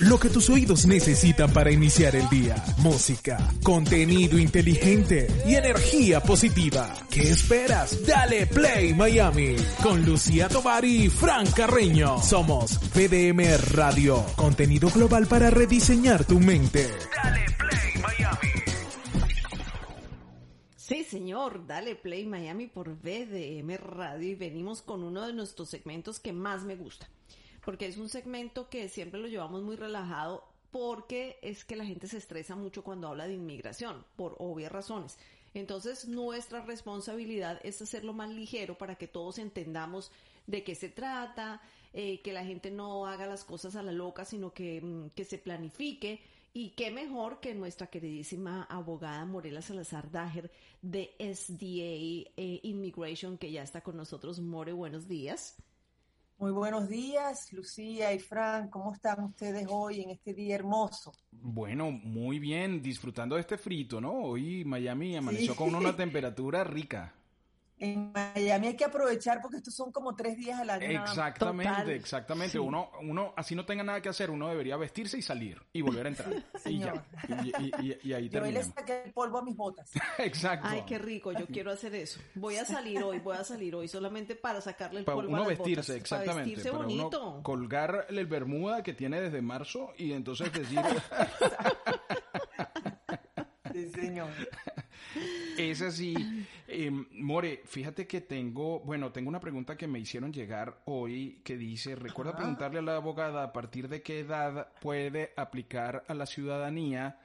Lo que tus oídos necesitan para iniciar el día. Música, contenido inteligente y energía positiva. ¿Qué esperas? Dale Play Miami con Lucía Tovar y Fran Carreño. Somos VDM Radio, contenido global para rediseñar tu mente. Dale Play Miami. Sí, señor, dale play Miami por VDM Radio y venimos con uno de nuestros segmentos que más me gusta porque es un segmento que siempre lo llevamos muy relajado porque es que la gente se estresa mucho cuando habla de inmigración, por obvias razones. Entonces, nuestra responsabilidad es hacerlo más ligero para que todos entendamos de qué se trata, eh, que la gente no haga las cosas a la loca, sino que, mm, que se planifique. Y qué mejor que nuestra queridísima abogada Morela Salazar Dager de SDA eh, Immigration, que ya está con nosotros. More, buenos días. Muy buenos días, Lucía y Fran. ¿Cómo están ustedes hoy en este día hermoso? Bueno, muy bien, disfrutando de este frito, ¿no? Hoy Miami amaneció con una temperatura rica en Miami hay que aprovechar porque estos son como tres días al año. Exactamente, exactamente. Uno, uno, así no tenga nada que hacer, uno debería vestirse y salir y volver a entrar. y ya. Y, ahí Yo le saqué el polvo a mis botas. Exacto. Ay, qué rico, yo quiero hacer eso. Voy a salir hoy, voy a salir hoy solamente para sacarle el para polvo uno a las vestirse, botas, exactamente. Para vestirse bonito. Uno colgar el bermuda que tiene desde marzo y entonces decir... sí, señor. Es así. Em, More, fíjate que tengo, bueno, tengo una pregunta que me hicieron llegar hoy que dice, recuerda preguntarle a la abogada a partir de qué edad puede aplicar a la ciudadanía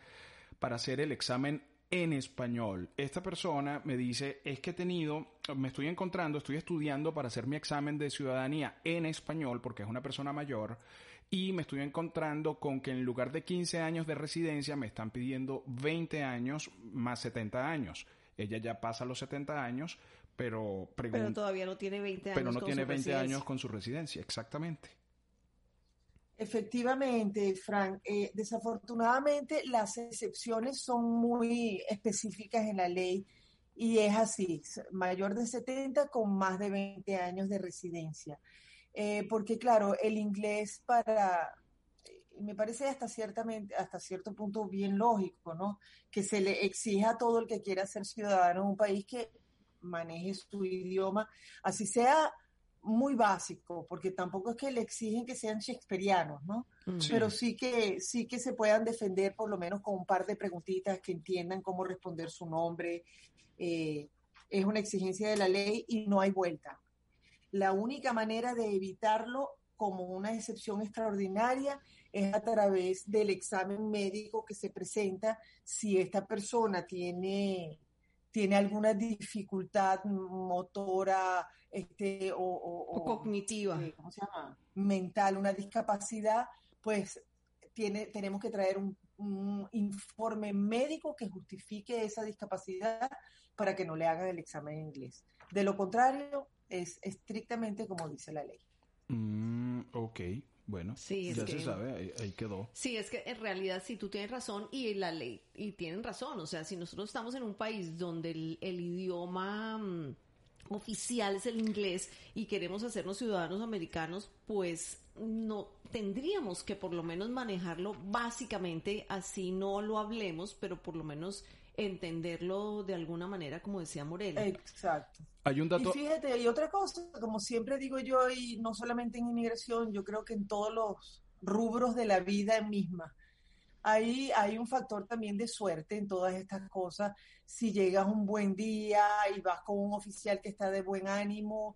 para hacer el examen en español. Esta persona me dice, es que he tenido, me estoy encontrando, estoy estudiando para hacer mi examen de ciudadanía en español porque es una persona mayor y me estoy encontrando con que en lugar de 15 años de residencia me están pidiendo 20 años más 70 años. Ella ya pasa los 70 años, pero Pero todavía no tiene 20 años. Pero no tiene 20 años con su residencia, exactamente. Efectivamente, Frank. Eh, desafortunadamente, las excepciones son muy específicas en la ley y es así, mayor de 70 con más de 20 años de residencia. Eh, porque claro, el inglés para, me parece hasta ciertamente, hasta cierto punto bien lógico, ¿no? Que se le exija a todo el que quiera ser ciudadano en un país que maneje su idioma, así sea muy básico, porque tampoco es que le exigen que sean shakespearianos, ¿no? Mm. Pero sí que, sí que se puedan defender por lo menos con un par de preguntitas que entiendan cómo responder su nombre. Eh, es una exigencia de la ley y no hay vuelta. La única manera de evitarlo como una excepción extraordinaria es a través del examen médico que se presenta si esta persona tiene, tiene alguna dificultad motora este, o, cognitiva, eh, ¿cómo se llama? mental, una discapacidad, pues tiene, tenemos que traer un, un informe médico que justifique esa discapacidad para que no le hagan el examen en inglés. De lo contrario, es estrictamente como dice la ley. Mm, ok, bueno, sí, ya se sabe, ahí, quedó. Sí, es que en realidad sí, tú tienes razón y la ley, y tienen razón, o sea, si nosotros estamos en un país donde el, idioma mm, oficial es el inglés y queremos hacernos ciudadanos americanos, pues no tendríamos que por lo menos manejarlo básicamente, así no lo hablemos, pero por lo menos entenderlo de alguna manera, como decía Morela. Exacto. Hay un dato. Y fíjate, hay otra cosa, como siempre digo yo, y no solamente en inmigración, yo creo que en todos los rubros de la vida misma. Ahí hay un factor también de suerte en todas estas cosas. Si llegas un buen día y vas con un oficial que está de buen ánimo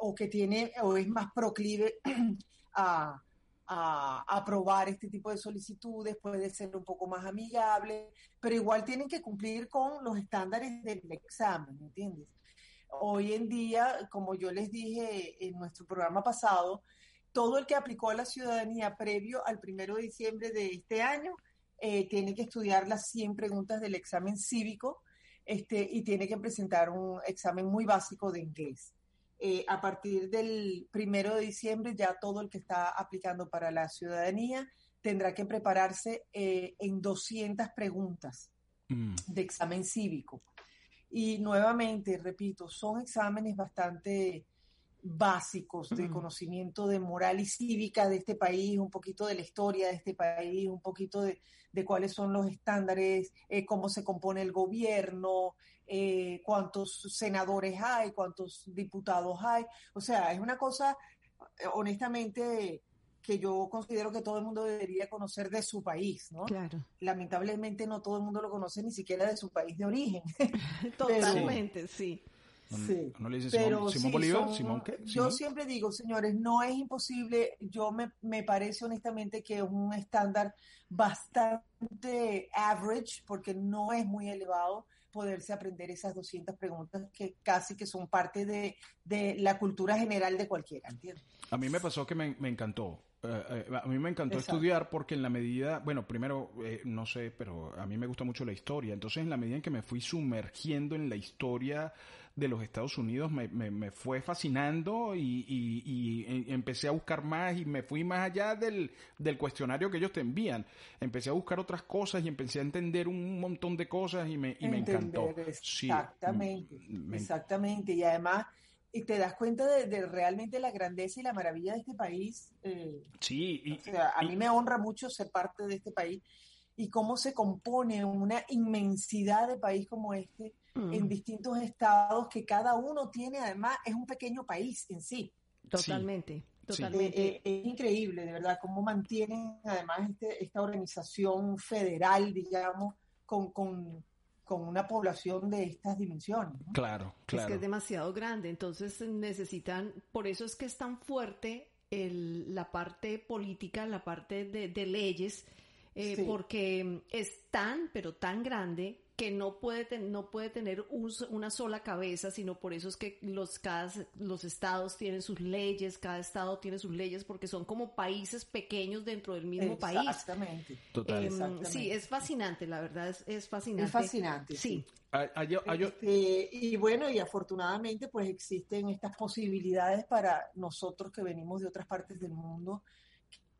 o, o que tiene o es más proclive a, a aprobar este tipo de solicitudes, puede ser un poco más amigable, pero igual tienen que cumplir con los estándares del examen, ¿entiendes? Hoy en día, como yo les dije en nuestro programa pasado, todo el que aplicó a la ciudadanía previo al primero de diciembre de este año eh, tiene que estudiar las 100 preguntas del examen cívico este, y tiene que presentar un examen muy básico de inglés. Eh, a partir del primero de diciembre ya todo el que está aplicando para la ciudadanía tendrá que prepararse eh, en 200 preguntas mm. de examen cívico. Y nuevamente, repito, son exámenes bastante básicos de conocimiento de moral y cívica de este país, un poquito de la historia de este país, un poquito de, cuáles son los estándares, eh, cómo se compone el gobierno, eh, cuántos senadores hay, cuántos diputados hay. O sea, es una cosa, eh, honestamente, que yo considero que todo el mundo debería conocer de su país, ¿no? Claro. Lamentablemente no todo el mundo lo conoce ni siquiera de su país de origen. Totalmente, sí. Sí. ¿No le dice Simón, Bolívar? ¿Simón qué? Yo siempre digo, señores, no es imposible. Yo me, me parece honestamente que es un estándar bastante average, porque no es muy elevado poderse aprender esas 200 preguntas que casi que son parte de, de la cultura general de cualquiera, ¿entiendes? A mí me pasó que me, me encantó. Eh, eh, a mí me encantó estudiar porque en la medida, bueno, primero, eh, no sé, pero a mí me gusta mucho la historia. Entonces, en la medida en que me fui sumergiendo en la historia de los Estados Unidos me, me, fue fascinando y, y, empecé a buscar más y me fui más allá del, del, cuestionario que ellos te envían. Empecé a buscar otras cosas y empecé a entender un montón de cosas y me, y me encantó. Exactamente, exactamente. Y además y te das cuenta de, realmente la grandeza y la maravilla de este país. Eh, sí, y, o sea, a mí me honra mucho ser parte de este país y cómo se compone una inmensidad de país como este en mm. distintos estados que cada uno tiene, además, es un pequeño país en sí. Totalmente. Totalmente. Eh, eh, es increíble, de verdad, cómo mantienen además este, esta organización federal, digamos, con, con, con una población de estas dimensiones. Claro, claro. Es que es demasiado grande, entonces necesitan, por eso es que es tan fuerte el, la parte política, la parte de, de leyes, eh, porque es tan, pero tan grande que no puede, no puede tener una sola cabeza, sino por eso es que los, cada, los estados tienen sus leyes, cada estado tiene sus leyes, porque son como países pequeños dentro del mismo país. Exactamente. Em, sí, es fascinante, la verdad, es, es fascinante. Es fascinante. Sí. Este, y bueno, y afortunadamente pues existen estas posibilidades para nosotros que venimos de otras partes del mundo.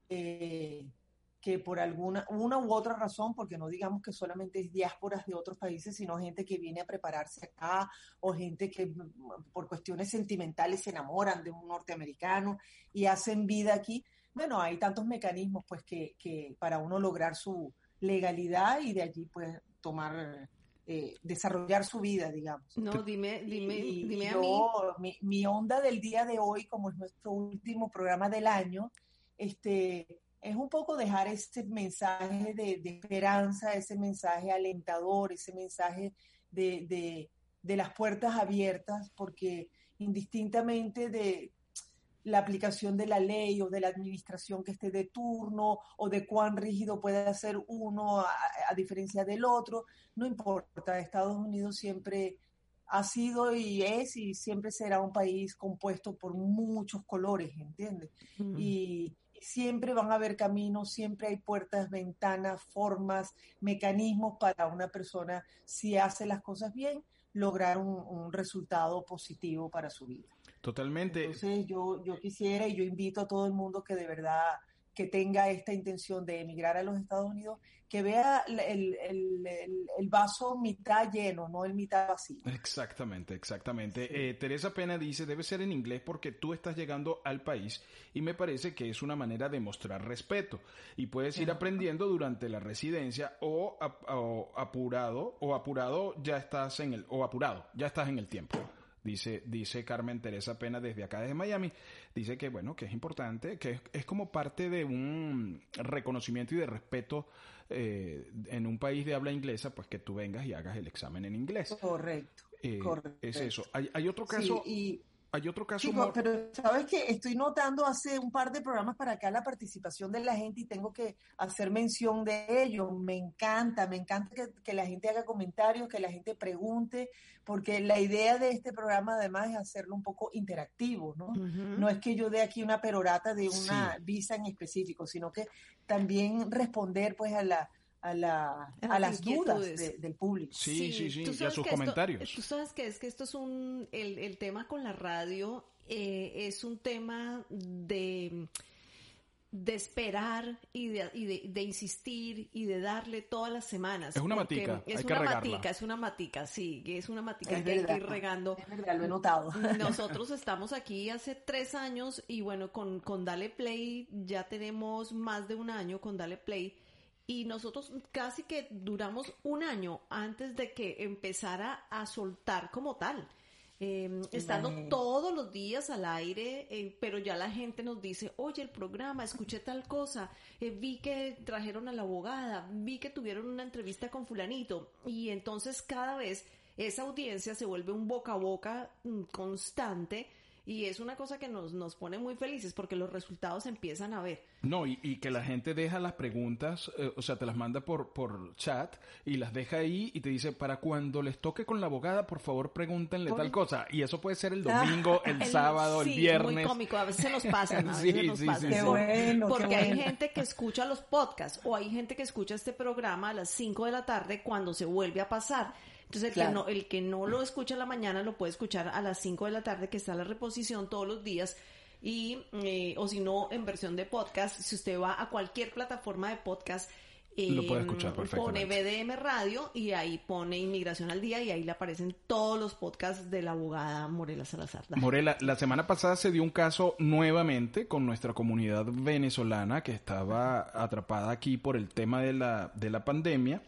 Eh, que por alguna, una u otra razón, porque no digamos que solamente es diásporas de otros países, sino gente que viene a prepararse acá o gente que mm, por cuestiones sentimentales se enamoran de un norteamericano y hacen vida aquí. Bueno, hay tantos mecanismos pues que, que para uno lograr su legalidad y de allí pues tomar eh, desarrollar su vida, digamos. No, dime, dime, dime a mí. Mi, onda del día de hoy, como es nuestro último programa del año, este, es un poco dejar ese mensaje de, esperanza, ese mensaje alentador, ese mensaje de, las puertas abiertas, porque indistintamente de la aplicación de la ley o de la administración que esté de turno o de cuán rígido puede ser uno a, a diferencia del otro, no importa, Estados Unidos siempre ha sido y es y siempre será un país compuesto por muchos colores, ¿entiendes? Y, siempre van a haber caminos, siempre hay puertas, ventanas, formas, mecanismos para una persona, si hace las cosas bien, lograr un, resultado positivo para su vida. Totalmente. Entonces yo, yo quisiera y yo invito a todo el mundo que de verdad que tenga esta intención de emigrar a los Estados Unidos, que vea el, vaso mitad lleno, no el mitad vacío. Exactamente, exactamente. Eh, Teresa Pena dice, debe ser en inglés porque tú estás llegando al país y me parece que es una manera de mostrar respeto y puedes ir aprendiendo durante la residencia o, o apurado o apurado ya estás en el o apurado ya estás en el tiempo. Dice, dice Carmen Teresa Pena desde acá, desde Miami. Dice que, bueno, que es importante, que es, como parte de un reconocimiento y de respeto eh, en un país de habla inglesa, pues que tú vengas y hagas el examen en inglés. Correcto. Eh, es eso. Hay, otro caso. y, hay otro caso. Chico, pero sabes que estoy notando hace un par de programas para acá la participación de la gente y tengo que hacer mención de ello. Me encanta, me encanta que, la gente haga comentarios, que la gente pregunte, porque la idea de este programa además es hacerlo un poco interactivo, ¿no? No es que yo dé aquí una perorata de una visa en específico, sino que también responder pues a la a, la, a, las dudas del público. Sí, sí, sí, y a sus comentarios. Tú sabes que es que esto es un, el, el tema con la radio eh, es un tema de de esperar y de, y de, insistir y de darle todas las semanas. Es una matica, es hay una que matica, es una matica, sí, es una matica que hay que ir regando. Es verdad, lo he notado. Nosotros estamos aquí hace tres años y bueno, con, con Dale Play ya tenemos más de un año con Dale Play y nosotros casi que duramos un año antes de que empezara a soltar como tal. Em, estando todos los días al aire, eh, pero ya la gente nos dice, oye, el programa, escuché tal cosa, eh, vi que trajeron a la abogada, vi que tuvieron una entrevista con fulanito, y entonces cada vez esa audiencia se vuelve un boca a boca mm, constante y es una cosa que nos, nos pone muy felices porque los resultados empiezan a ver. No, y, y que la gente deja las preguntas, eh, o sea, te las manda por, por chat y las deja ahí y te dice, para cuando les toque con la abogada, por favor pregúntenle tal cosa. Y eso puede ser el domingo, el, sábado, el viernes. muy cómico, a veces se nos pasa. ¿no? sí, nos sí, pasa. sí, bueno, porque hay gente que escucha los podcasts o hay gente que escucha este programa a las 5 de la tarde cuando se vuelve a pasar. Entonces, el, que no, el que no lo escucha a la mañana lo puede escuchar a las 5 de la tarde, que está la reposición todos los días. Y, eh, o si no, en versión de podcast, si usted va a cualquier plataforma de podcast, lo puede escuchar Pone BDM Radio y ahí pone Inmigración al Día y ahí le aparecen todos los podcasts de la abogada Morela Salazar. Morela, la semana pasada se dio un caso nuevamente con nuestra comunidad venezolana que estaba atrapada aquí por el tema de la, de la pandemia.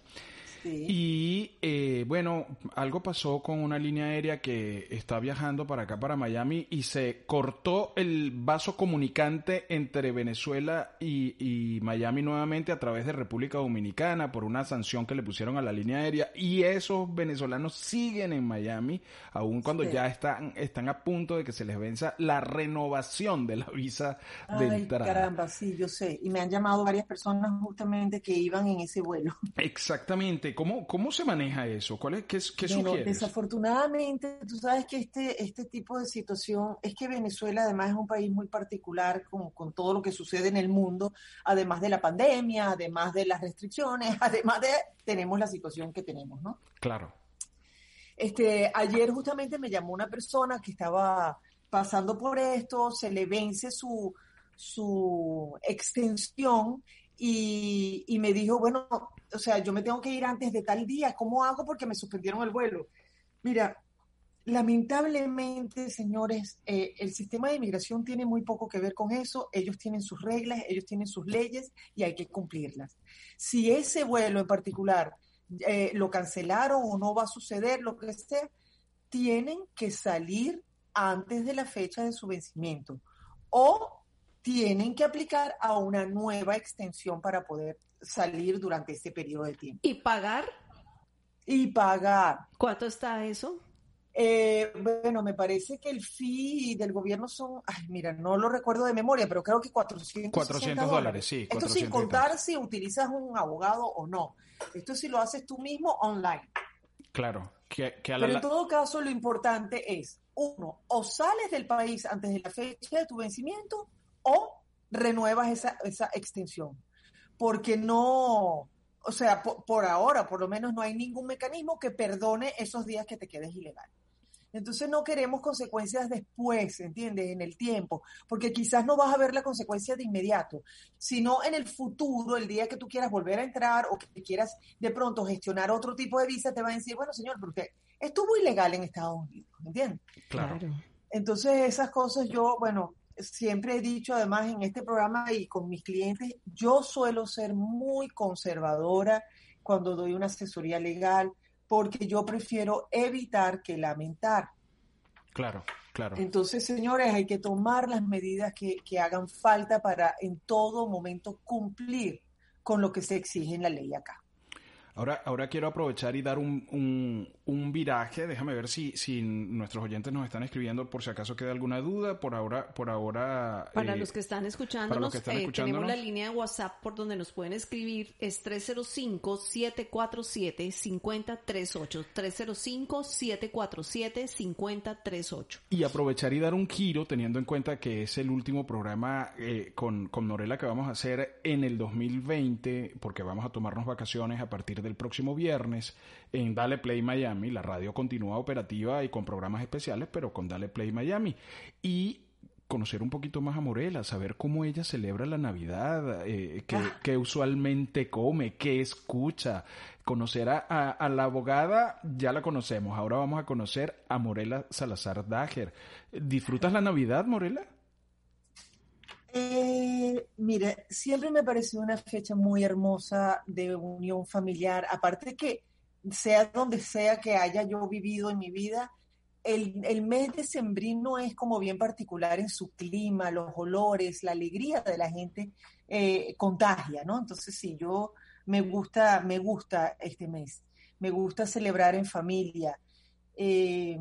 Y eh, bueno, algo pasó con una línea aérea que está viajando para acá, para Miami, y se cortó el vaso comunicante entre Venezuela y, Miami nuevamente a través de República Dominicana por una sanción que le pusieron a la línea aérea. Y esos venezolanos siguen en Miami, aun cuando ya están, están a punto de que se les venza la renovación de la visa de Ay, Caramba, sí, yo sé. Y me han llamado varias personas justamente que iban en ese vuelo. Exactamente. ¿Cómo, cómo se maneja eso? ¿Cuál es, ¿Qué, qué bueno, Desafortunadamente, tú sabes que este, este tipo de situación es que Venezuela además es un país muy particular con, con todo lo que sucede en el mundo, además de la pandemia, además de las restricciones, además de tenemos la situación que tenemos, ¿no? Claro. Este, ayer justamente me llamó una persona que estaba pasando por esto, se le vence su, su extensión y, y, me dijo, bueno, o sea, yo me tengo que ir antes de tal día, ¿cómo hago? Porque me suspendieron el vuelo. Mira, lamentablemente, señores, eh, el sistema de inmigración tiene muy poco que ver con eso. Ellos tienen sus reglas, ellos tienen sus leyes y hay que cumplirlas. Si ese vuelo en particular eh, lo cancelaron o no va a suceder, lo que sea, tienen que salir antes de la fecha de su vencimiento o tienen que aplicar a una nueva extensión para poder salir durante este periodo de tiempo. ¿Y pagar? Y pagar. ¿Cuánto está eso? Eh, bueno, me parece que el fee del gobierno son, ay, mira, no lo recuerdo de memoria, pero creo que 400, 400 dólares, sí. Esto sin contar si utilizas un abogado o no. Esto si lo haces tú mismo online. Claro. Que, Pero en todo caso, lo importante es, uno, o sales del país antes de la fecha de tu vencimiento o renuevas esa, esa extensión porque no, o sea, por, ahora por lo menos no hay ningún mecanismo que perdone esos días que te quedes ilegal. Entonces no queremos consecuencias después, ¿entiendes? En el tiempo, porque quizás no vas a ver la consecuencia de inmediato, sino en el futuro, el día que tú quieras volver a entrar o que quieras de pronto gestionar otro tipo de visa, te va a decir, bueno, señor, porque estuvo ilegal en Estados Unidos, ¿entiendes? Claro. Entonces esas cosas yo, bueno, siempre he dicho además en este programa y con mis clientes, yo suelo ser muy conservadora cuando doy una asesoría legal porque yo prefiero evitar que lamentar. Claro, claro. Entonces, señores, hay que tomar las medidas que, que hagan falta para en todo momento cumplir con lo que se exige en la ley acá. Ahora, ahora quiero aprovechar y dar un, un, un, viraje. Déjame ver si, si nuestros oyentes nos están escribiendo por si acaso queda alguna duda. Por ahora, por ahora. Para eh, los que están escuchándonos, eh, tenemos la línea de WhatsApp por donde nos pueden escribir. Es 305-747-5038. 305-747-5038. Y aprovechar y dar un giro teniendo en cuenta que es el último programa eh, con, con Norela que vamos a hacer en el 2020, porque vamos a tomarnos vacaciones a partir del próximo viernes en Dale Play Miami. La radio continúa operativa y con programas especiales, pero con Dale Play Miami. Y conocer un poquito más a Morela, saber cómo ella celebra la Navidad, eh, qué, usualmente come, qué escucha. Conocer a, la abogada, ya la conocemos. Ahora vamos a conocer a Morela Salazar Dager. ¿Disfrutas la Navidad, Morela? Eh, mire, siempre me pareció una fecha muy hermosa de unión familiar. Aparte que sea donde sea que haya yo vivido en mi vida, el, el, mes de sembrino es como bien particular en su clima, los olores, la alegría de la gente eh, contagia, ¿no? Entonces sí, yo me gusta, me gusta este mes, me gusta celebrar en familia. Eh,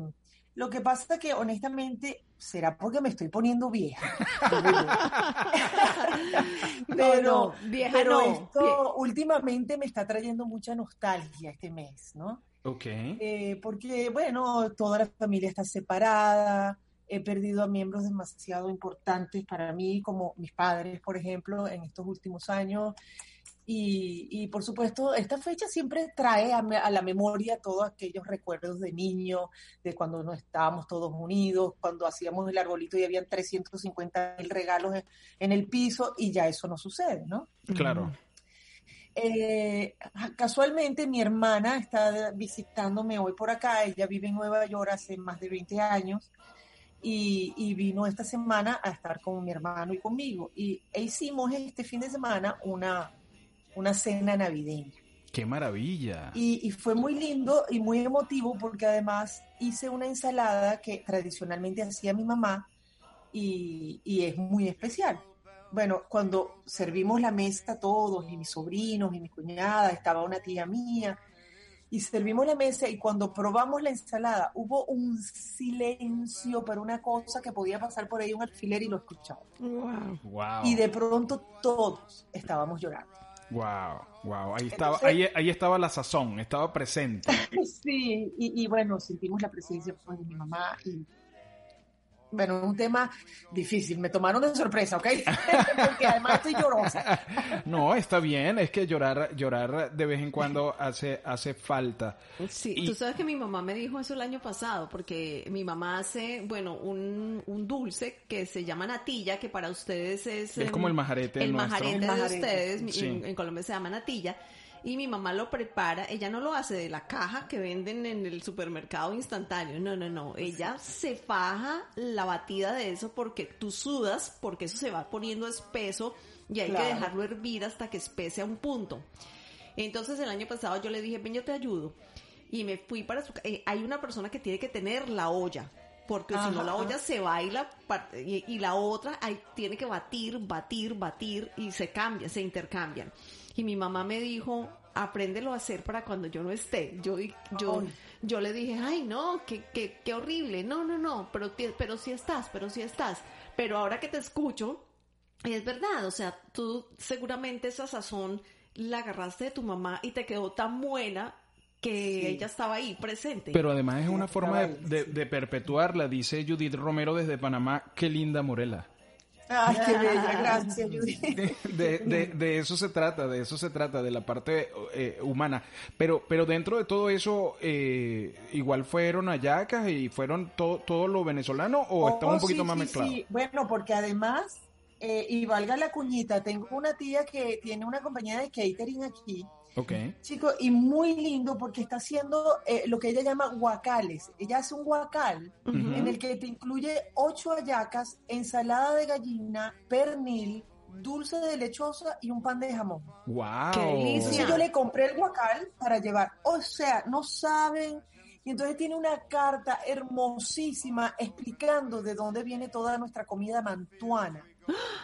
lo que pasa es que honestamente, será porque me estoy poniendo vieja. pero, pero esto últimamente me está trayendo mucha nostalgia este mes, ¿no? Ok. Eh, porque, bueno, toda la familia está separada, he perdido a miembros demasiado importantes para mí, como mis padres, por ejemplo, en estos últimos años. Y, por supuesto, esta fecha siempre trae a, la memoria todos aquellos recuerdos de niño, de cuando no estábamos todos unidos, cuando hacíamos el arbolito y habían 350 mil regalos en, el piso y ya eso no sucede, ¿no? Claro. Eh, casualmente mi hermana está visitándome hoy por acá, ella vive en Nueva York hace más de 20 años y, y, vino esta semana a estar con mi hermano y conmigo y e hicimos este fin de semana una, una cena navideña. ¡Qué maravilla! Y, fue muy lindo y muy emotivo porque además hice una ensalada que tradicionalmente hacía mi mamá y, es muy especial. Bueno, cuando servimos la mesa todos, y mis sobrinos y mi cuñada, estaba una tía mía, y servimos la mesa y cuando probamos la ensalada hubo un silencio para una cosa que podía pasar por ahí un alfiler y lo escuchaba. Wow. Y de pronto todos estábamos llorando. Wow, wow, ahí estaba, ahí, ahí, estaba la sazón, estaba presente. sí, y, y, bueno, sentimos la presencia pues, de mi mamá y bueno, un tema difícil. Me tomaron de sorpresa, ¿ok? Porque además estoy llorosa. No, está bien. Es que llorar, llorar de vez en cuando hace, hace falta. Sí, tú sabes que mi mamá me dijo eso el año pasado, porque mi mamá hace, bueno, un, un dulce que se llama natilla, que para ustedes es... Es como el majarete El majarete de ustedes, en Colombia se llama natilla y mi mamá lo prepara, ella no lo hace de la caja que venden en el supermercado instantáneo, no, no, no, ella se faja la batida de eso porque tú sudas, porque eso se va poniendo espeso y hay que dejarlo hervir hasta que espese a un punto. Entonces el año pasado yo le dije, ven, yo te ayudo. Y me fui para su... Eh, hay una persona que tiene que tener la olla, porque si no la olla se baila y, y la otra hay, tiene que batir, batir, batir y se cambia, se intercambian. Y mi mamá me dijo, apréndelo a hacer para cuando yo no esté. Yo, yo, yo le dije, ay, no, qué, qué, qué horrible. No, no, no, pero, pero sí estás, pero sí estás. Pero ahora que te escucho, es verdad, o sea, tú seguramente esa sazón la agarraste de tu mamá y te quedó tan buena que ella estaba ahí presente. Pero además es una forma de, de, perpetuarla, dice Judith Romero desde Panamá, qué linda Morela. Ay, qué bella, gracias, Judith. De, eso se trata, de eso se trata, de la parte eh, humana. Pero, pero dentro de todo eso, eh, igual fueron ayacas y fueron todo, todo lo venezolano o oh, estaba un poquito más mezclado. Sí, bueno, porque además, eh, y valga la cuñita, tengo una tía que tiene una compañía de catering aquí Ok. Chico, y muy lindo porque está haciendo eh, lo que ella llama guacales. Ella hace un guacal en el que te incluye ocho hallacas, ensalada de gallina, pernil, dulce de lechosa y un pan de jamón. ¡Wow! Entonces yo le compré el guacal para llevar. O sea, no saben. Y entonces tiene una carta hermosísima explicando de dónde viene toda nuestra comida mantuana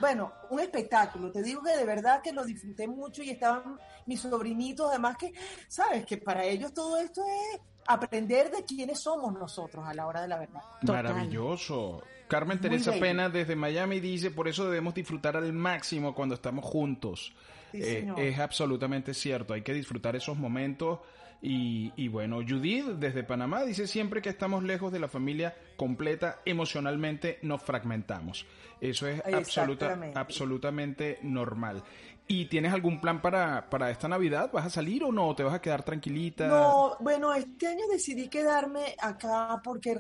Bueno, un espectáculo. Te digo que de verdad que lo disfruté mucho y estaban mis sobrinitos, además que, sabes, que para ellos todo esto es aprender de quiénes somos nosotros a la hora de la verdad. Maravilloso. Carmen Teresa Pena desde Miami dice, por eso debemos disfrutar al máximo cuando estamos juntos. Eh, es absolutamente cierto, hay que disfrutar esos momentos. Y, y, bueno, Judith desde Panamá dice siempre que estamos lejos de la familia completa, emocionalmente nos fragmentamos. Eso es absoluta, absolutamente normal. ¿Y tienes algún plan para, para esta Navidad? ¿Vas a salir o no? ¿Te vas a quedar tranquilita? No, bueno, este año decidí quedarme acá porque,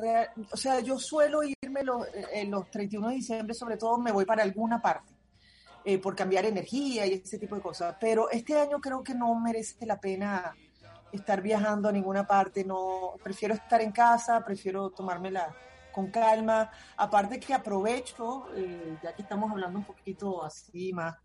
o sea, yo suelo irme los, en los 31 de diciembre, sobre todo me voy para alguna parte, eh, por cambiar energía y ese tipo de cosas. Pero este año creo que no merece la pena estar viajando a ninguna parte, no, prefiero estar en casa, prefiero tomármela con calma, aparte que aprovecho, eh, ya que estamos hablando un poquito así más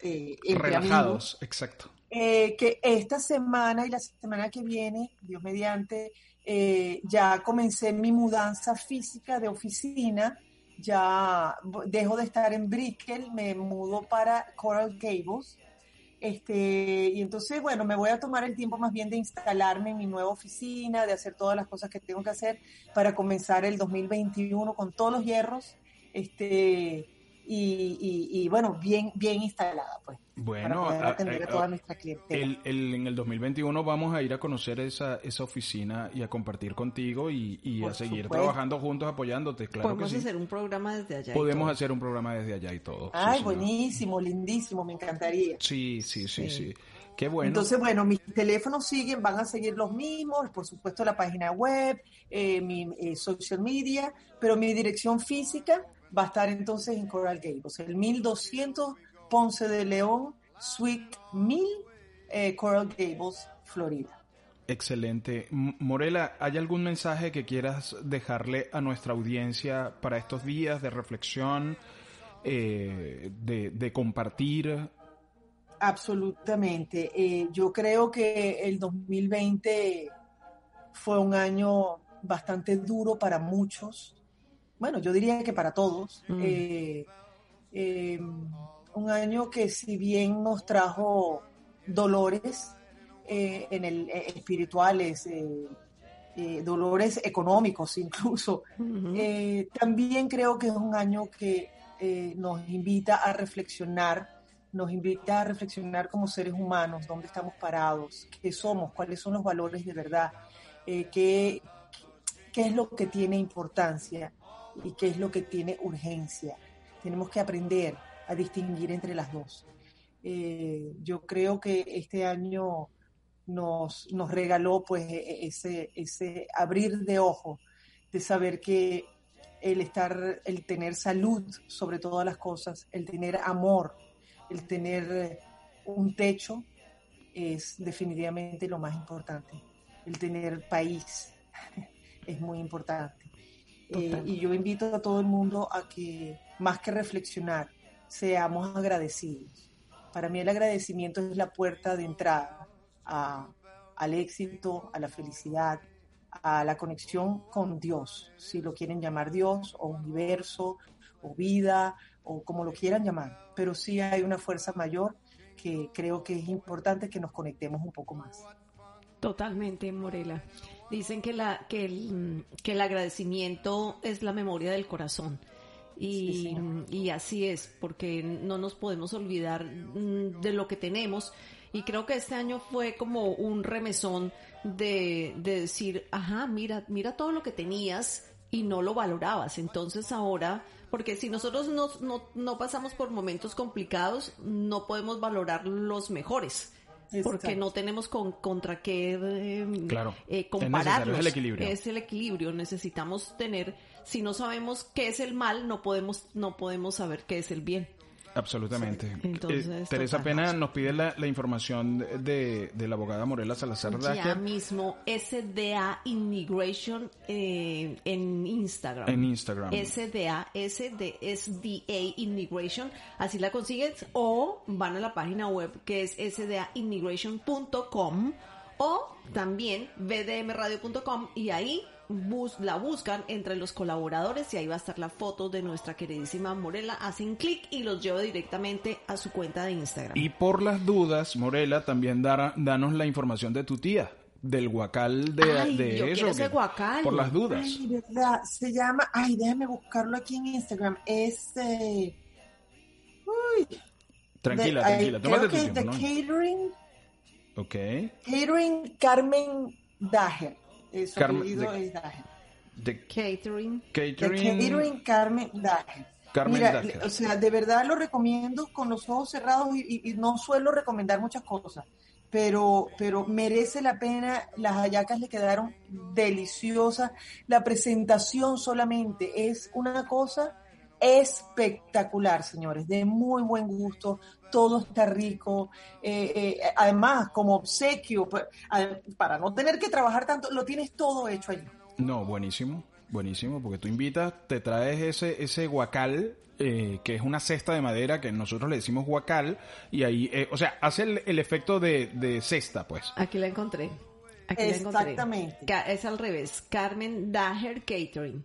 eh, relajados, exacto. Eh, que esta semana y la semana que viene, Dios mediante, eh, ya comencé mi mudanza física de oficina, ya dejo de estar en Brickell, me mudo para Coral Gables. Este, y entonces, bueno, me voy a tomar el tiempo más bien de instalarme en mi nueva oficina, de hacer todas las cosas que tengo que hacer para comenzar el 2021 con todos los hierros. Este, y, bueno, bien, bien instalada, pues. Bueno, para atender a, toda nuestra clientela. El, en el 2021 vamos a ir a conocer esa, esa oficina y a compartir contigo y, a seguir trabajando juntos, apoyándote, claro Podemos que sí. hacer un programa desde allá. Podemos hacer un programa desde allá y todo. Ay, buenísimo, lindísimo, me encantaría. Sí, sí, sí, sí, Qué bueno. Entonces, bueno, mis teléfonos siguen, van a seguir los mismos, por supuesto la página web, eh, mi eh, social media, pero mi dirección física va a estar entonces en Coral Gables, el 1200 Ponce de León, Suite 1000, eh, Coral Gables, Florida. Excelente. Morela, ¿hay algún mensaje que quieras dejarle a nuestra audiencia para estos días de reflexión, eh, de, compartir? Absolutamente. Eh, yo creo que el 2020 fue un año bastante duro para muchos bueno, yo diría que para todos, mm. eh, eh, un año que si bien nos trajo dolores eh, en el espirituales, dolores económicos incluso, también creo que es un año que nos invita a reflexionar, nos invita a reflexionar como seres humanos, dónde estamos parados, qué somos, cuáles son los valores de verdad, qué, qué es lo que tiene importancia y qué es lo que tiene urgencia. Tenemos que aprender a distinguir entre las dos. Eh, yo creo que este año nos, nos regaló pues e, e, ese, ese abrir de ojo, de saber que el estar, el tener salud sobre todas las cosas, el tener amor, el tener un techo es definitivamente lo más importante. El tener país es muy importante. Eh, y yo invito a todo el mundo a que, más que reflexionar, seamos agradecidos. Para mí el agradecimiento es la puerta de entrada al éxito, a la felicidad, a la conexión con Dios, si lo quieren llamar Dios o universo o vida o como lo quieran llamar. Pero sí hay una fuerza mayor que creo que es importante que nos conectemos un poco más. Totalmente, Morela. Dicen que, la, que, el, que el agradecimiento es la memoria del corazón. Y, y, así es, porque no nos podemos olvidar mm, de lo que tenemos. Y creo que este año fue como un remesón de, de decir, ajá, mira, mira todo lo que tenías y no lo valorabas. Entonces ahora, porque si nosotros no, no, no pasamos por momentos complicados, no podemos valorar los mejores porque no tenemos con, contra qué eh, claro. eh, compararnos. Es, el equilibrio. Es el equilibrio. Necesitamos tener, si no sabemos qué es el mal, no podemos, no podemos saber qué es el bien. Absolutamente. Eh, Teresa Pena nos pide la, información de, de, la abogada Morela Salazar Ya mismo, SDA Immigration eh, en Instagram. En Instagram. SDA, SD, SDA Immigration, así la consigues, o van a la página web que es sdaimmigration.com o también bdmradio.com y ahí bus la buscan entre los colaboradores y ahí va a estar la foto de nuestra queridísima Morela. Hacen clic y los lleva directamente a su cuenta de Instagram. Y por las dudas, Morela, también dará, danos la información de tu tía, del guacal de, Ay, de yo eso. ese guacal. Por las dudas. Ay, verdad, se llama, ay, déjame buscarlo aquí en Instagram. Es, eh, uy, Tranquila, de- tranquila, tómate creo tu que es tiempo, de ¿no? Catering, Ok. Catering Carmen Dager. Eh, Su Carmen- apellido de- es Dager. De Catering. De catering. Catering Carmen Dager. Carmen Mira, Dager. o sea, de verdad lo recomiendo con los ojos cerrados y, y- y no suelo recomendar muchas cosas, pero, pero merece la pena. Las hallacas le quedaron deliciosas. La presentación solamente es una cosa espectacular, señores, de muy buen gusto. Todo está rico. Eh, eh, además, como obsequio, para no tener que trabajar tanto, lo tienes todo hecho allí. No, buenísimo, buenísimo, porque tú invitas, te traes ese, ese guacal, eh, que es una cesta de madera que nosotros le decimos guacal, y ahí, eh, o sea, hace el, el efecto de, de cesta, pues. Aquí la encontré. Aquí la encontré. Exactamente. Es al revés. Carmen Daher Catering.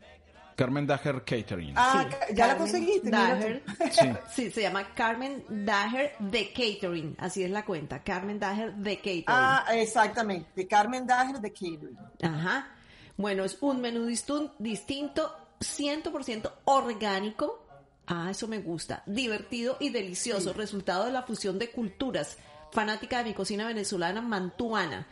Carmen Dager Catering. Ah, Sí, ya la conseguiste. Daher. Sí. Sí, se llama Carmen Daher de Catering. Así es la cuenta. Carmen Daher de Catering. Ah, exactamente. De Carmen Dager de Catering. Ajá. Bueno, es un menú distinto, 100% orgánico. Ah, eso me gusta. Divertido y delicioso. Resultado de la fusión de culturas. Fanática de mi cocina venezolana mantuana.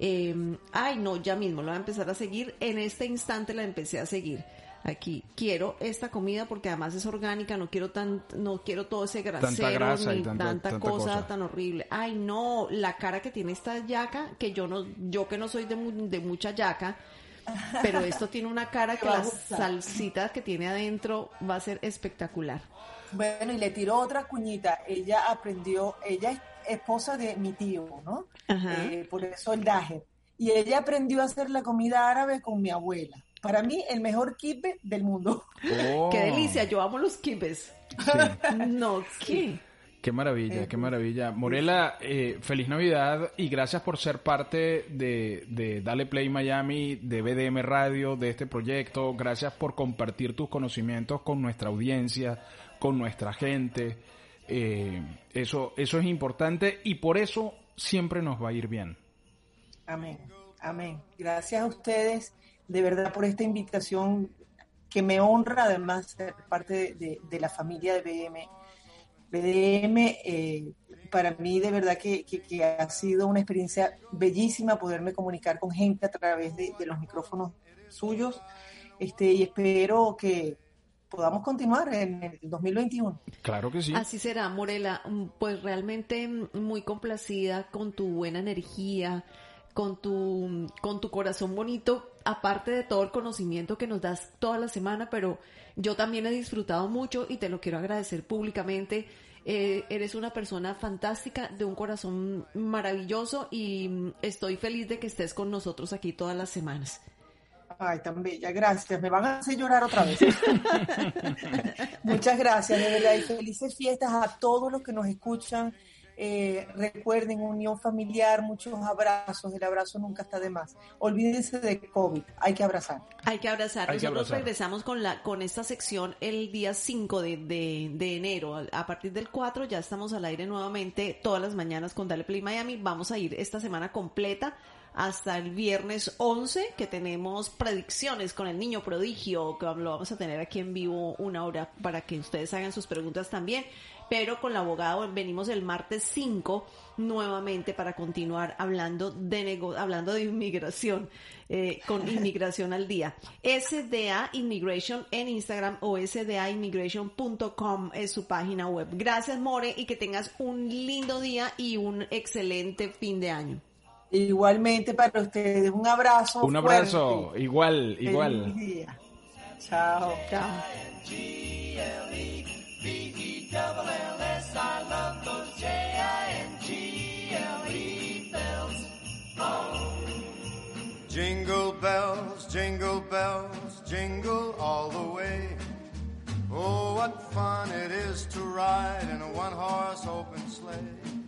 Eh, ay, no, ya mismo lo voy a empezar a seguir. En este instante la empecé a seguir. Aquí quiero esta comida porque además es orgánica, no quiero tan, no quiero todo ese grasero grasa y ni tanta- tanta, tanta cosa, cosa. tan horrible. Ay, no, la cara que tiene esta yaca, que yo no, yo que no soy de, mu- de mucha yaca, pero esto tiene una cara que va a la gustar. salsita que tiene adentro va a ser espectacular. Bueno, y le tiró otra cuñita. Ella aprendió, ella es esposa de mi tío, ¿no? Ajá. Eh, por eso el Dager. Y ella aprendió a hacer la comida árabe con mi abuela. Para mí, el mejor kipe del mundo. Oh, Qué delicia, yo amo los kibes. sí. No, ¿qué? Qué maravilla, qué maravilla. Morela, eh, feliz Navidad y gracias por ser parte de, de Dale Play Miami, de BDM Radio, de este proyecto. Gracias por compartir tus conocimientos con nuestra audiencia, con nuestra gente. Eh, eso, eso es importante y por eso siempre nos va a ir bien. Amén, amén. Gracias a ustedes, de verdad, por esta invitación que me honra, además, ser parte de, de- de la familia de BM. BDM, eh, para mí, de verdad, que, que- que ha sido una experiencia bellísima poderme comunicar con gente a través de, de los micrófonos suyos. Este, y espero que podamos continuar en el 2021. Claro que sí. Así será, Morela. Mm, Pues realmente mm, muy complacida con tu buena energía, con tu, con tu corazón bonito, aparte de todo el conocimiento que nos das toda la semana, pero yo también he disfrutado mucho y te lo quiero agradecer públicamente. Eh, eres una persona fantástica, de un corazón maravilloso y mm, estoy feliz de que estés con nosotros aquí todas las semanas. Ay, tan bella, gracias. Me van a hacer llorar otra vez. Muchas gracias, de verdad, y felices fiestas a todos los que nos escuchan. Eh, recuerden, unión familiar, muchos abrazos. El abrazo nunca está de más. Olvídense de COVID, hay que abrazar. Hay que abrazar. Hay que Nosotros abrazar. regresamos con la con esta sección el día 5 de, de, de enero. A- A partir del 4 ya estamos al aire nuevamente todas las mañanas con Dale Play Miami. Vamos a ir esta semana completa hasta el viernes 11 que tenemos predicciones con el niño prodigio que lo vamos a tener aquí en vivo una hora para que ustedes hagan sus preguntas también. Pero con la abogada venimos el martes 5 nuevamente para continuar hablando de nego hablando de inmigración eh, con inmigración al día. SDA Immigration en Instagram o sdaimmigration.com es su página web. Gracias More y que tengas un lindo día y un excelente fin de año. Igualmente para ustedes, un abrazo. Un abrazo, fuerte. igual, igual. día. Chao. Chao. Jingle bells, jingle bells, jingle all the way. Oh, what fun it is to ride in a one horse open sleigh.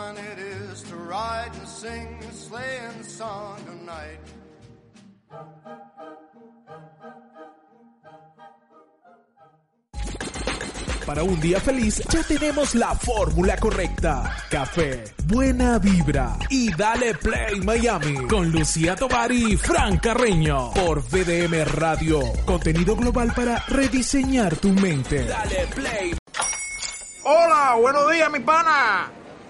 sing a sleighing song tonight. Para un día feliz ya tenemos la fórmula correcta. Café, buena vibra y dale play Miami con Lucía Tovar y Fran Carreño por VDM Radio. Contenido global para rediseñar tu mente. Dale play. Hola, buenos días, mi pana.